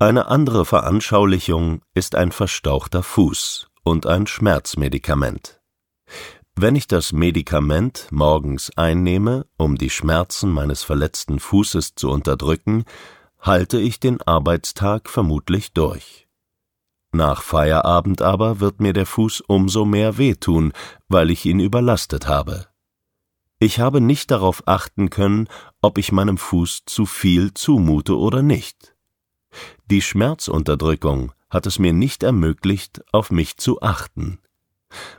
Eine andere Veranschaulichung ist ein verstauchter Fuß und ein Schmerzmedikament. Wenn ich das Medikament morgens einnehme, um die Schmerzen meines verletzten Fußes zu unterdrücken, halte ich den Arbeitstag vermutlich durch. Nach Feierabend aber wird mir der Fuß umso mehr wehtun, weil ich ihn überlastet habe. Ich habe nicht darauf achten können, ob ich meinem Fuß zu viel zumute oder nicht. Die Schmerzunterdrückung hat es mir nicht ermöglicht, auf mich zu achten.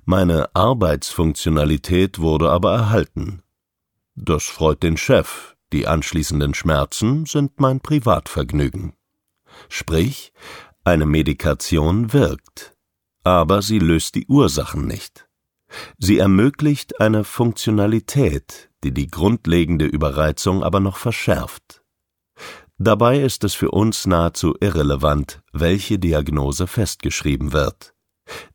Meine Arbeitsfunktionalität wurde aber erhalten. Das freut den Chef, die anschließenden Schmerzen sind mein Privatvergnügen. Sprich, eine Medikation wirkt, aber sie löst die Ursachen nicht. Sie ermöglicht eine Funktionalität, die die grundlegende Überreizung aber noch verschärft. Dabei ist es für uns nahezu irrelevant, welche Diagnose festgeschrieben wird.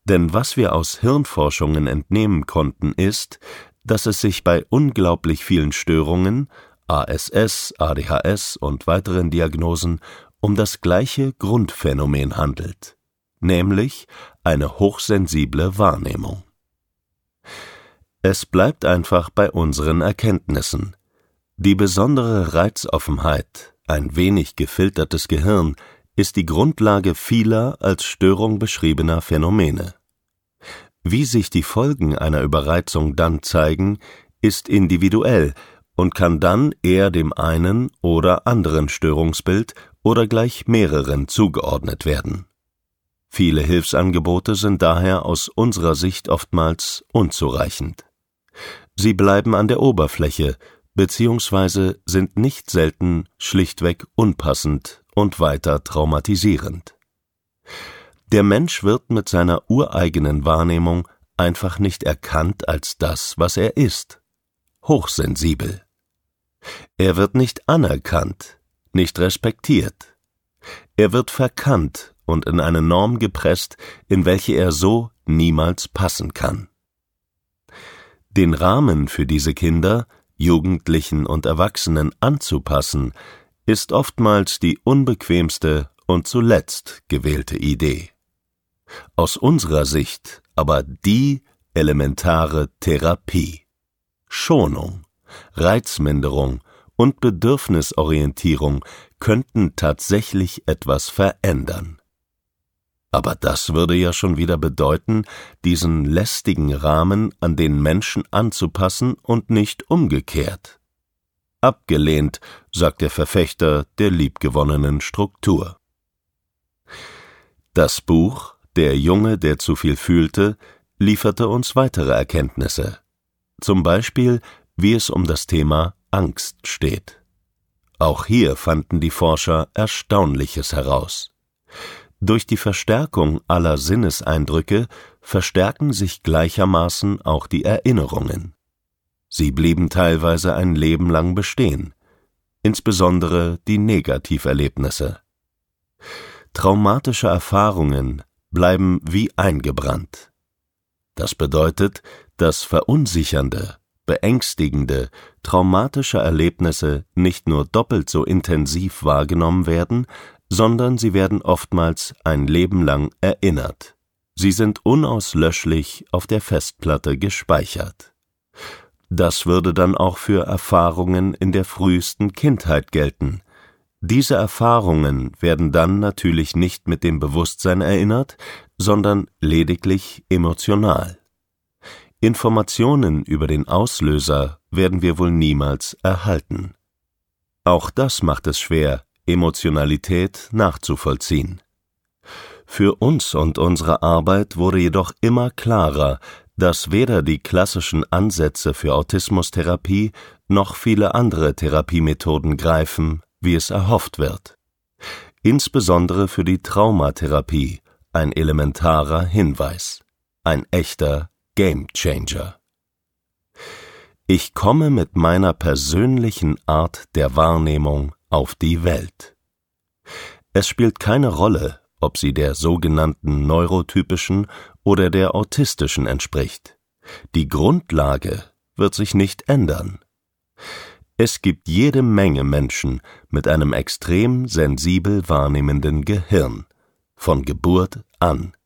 Denn was wir aus Hirnforschungen entnehmen konnten, ist, dass es sich bei unglaublich vielen Störungen, ASS, ADHS und weiteren Diagnosen um das gleiche Grundphänomen handelt, nämlich eine hochsensible Wahrnehmung. Es bleibt einfach bei unseren Erkenntnissen. Die besondere Reizoffenheit, ein wenig gefiltertes Gehirn, ist die Grundlage vieler als Störung beschriebener Phänomene. Wie sich die Folgen einer Überreizung dann zeigen, ist individuell und kann dann eher dem einen oder anderen Störungsbild oder gleich mehreren zugeordnet werden. Viele Hilfsangebote sind daher aus unserer Sicht oftmals unzureichend. Sie bleiben an der Oberfläche beziehungsweise sind nicht selten schlichtweg unpassend und weiter traumatisierend. Der Mensch wird mit seiner ureigenen Wahrnehmung einfach nicht erkannt als das, was er ist, hochsensibel. Er wird nicht anerkannt, nicht respektiert. Er wird verkannt und in eine Norm gepresst, in welche er so niemals passen kann. Den Rahmen für diese Kinder, Jugendlichen und Erwachsenen anzupassen, ist oftmals die unbequemste und zuletzt gewählte Idee. Aus unserer Sicht aber die elementare Therapie. Schonung, Reizminderung und Bedürfnisorientierung könnten tatsächlich etwas verändern. Aber das würde ja schon wieder bedeuten, diesen lästigen Rahmen an den Menschen anzupassen und nicht umgekehrt. Abgelehnt, sagt der Verfechter der liebgewonnenen Struktur. Das Buch Der Junge, der zu viel fühlte, lieferte uns weitere Erkenntnisse. Zum Beispiel, wie es um das Thema Angst steht. Auch hier fanden die Forscher Erstaunliches heraus. Durch die Verstärkung aller Sinneseindrücke verstärken sich gleichermaßen auch die Erinnerungen. Sie blieben teilweise ein Leben lang bestehen, insbesondere die Negativerlebnisse. Traumatische Erfahrungen bleiben wie eingebrannt. Das bedeutet, dass verunsichernde, beängstigende, traumatische Erlebnisse nicht nur doppelt so intensiv wahrgenommen werden, sondern sie werden oftmals ein Leben lang erinnert. Sie sind unauslöschlich auf der Festplatte gespeichert. Das würde dann auch für Erfahrungen in der frühesten Kindheit gelten. Diese Erfahrungen werden dann natürlich nicht mit dem Bewusstsein erinnert, sondern lediglich emotional. Informationen über den Auslöser werden wir wohl niemals erhalten. Auch das macht es schwer, Emotionalität nachzuvollziehen. Für uns und unsere Arbeit wurde jedoch immer klarer, dass weder die klassischen Ansätze für Autismustherapie noch viele andere Therapiemethoden greifen, wie es erhofft wird. Insbesondere für die Traumatherapie ein elementarer Hinweis, ein echter Game Changer. Ich komme mit meiner persönlichen Art der Wahrnehmung auf die Welt. Es spielt keine Rolle, ob sie der sogenannten neurotypischen oder der autistischen entspricht. Die Grundlage wird sich nicht ändern. Es gibt jede Menge Menschen mit einem extrem sensibel wahrnehmenden Gehirn, von Geburt an.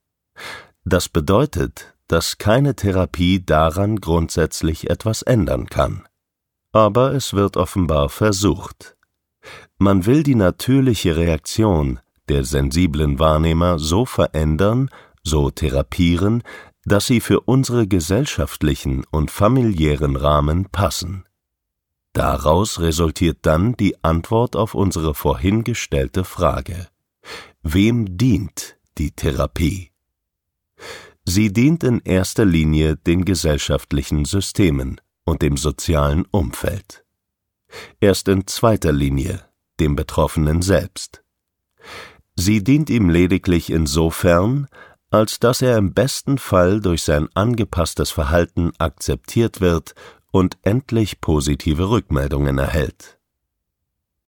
Das bedeutet, dass keine Therapie daran grundsätzlich etwas ändern kann. Aber es wird offenbar versucht. Man will die natürliche Reaktion der sensiblen Wahrnehmer so verändern, so therapieren, dass sie für unsere gesellschaftlichen und familiären Rahmen passen. Daraus resultiert dann die Antwort auf unsere vorhin gestellte Frage. Wem dient die Therapie? Sie dient in erster Linie den gesellschaftlichen Systemen und dem sozialen Umfeld. Erst in zweiter Linie dem Betroffenen selbst. Sie dient ihm lediglich insofern, als dass er im besten Fall durch sein angepasstes Verhalten akzeptiert wird und endlich positive Rückmeldungen erhält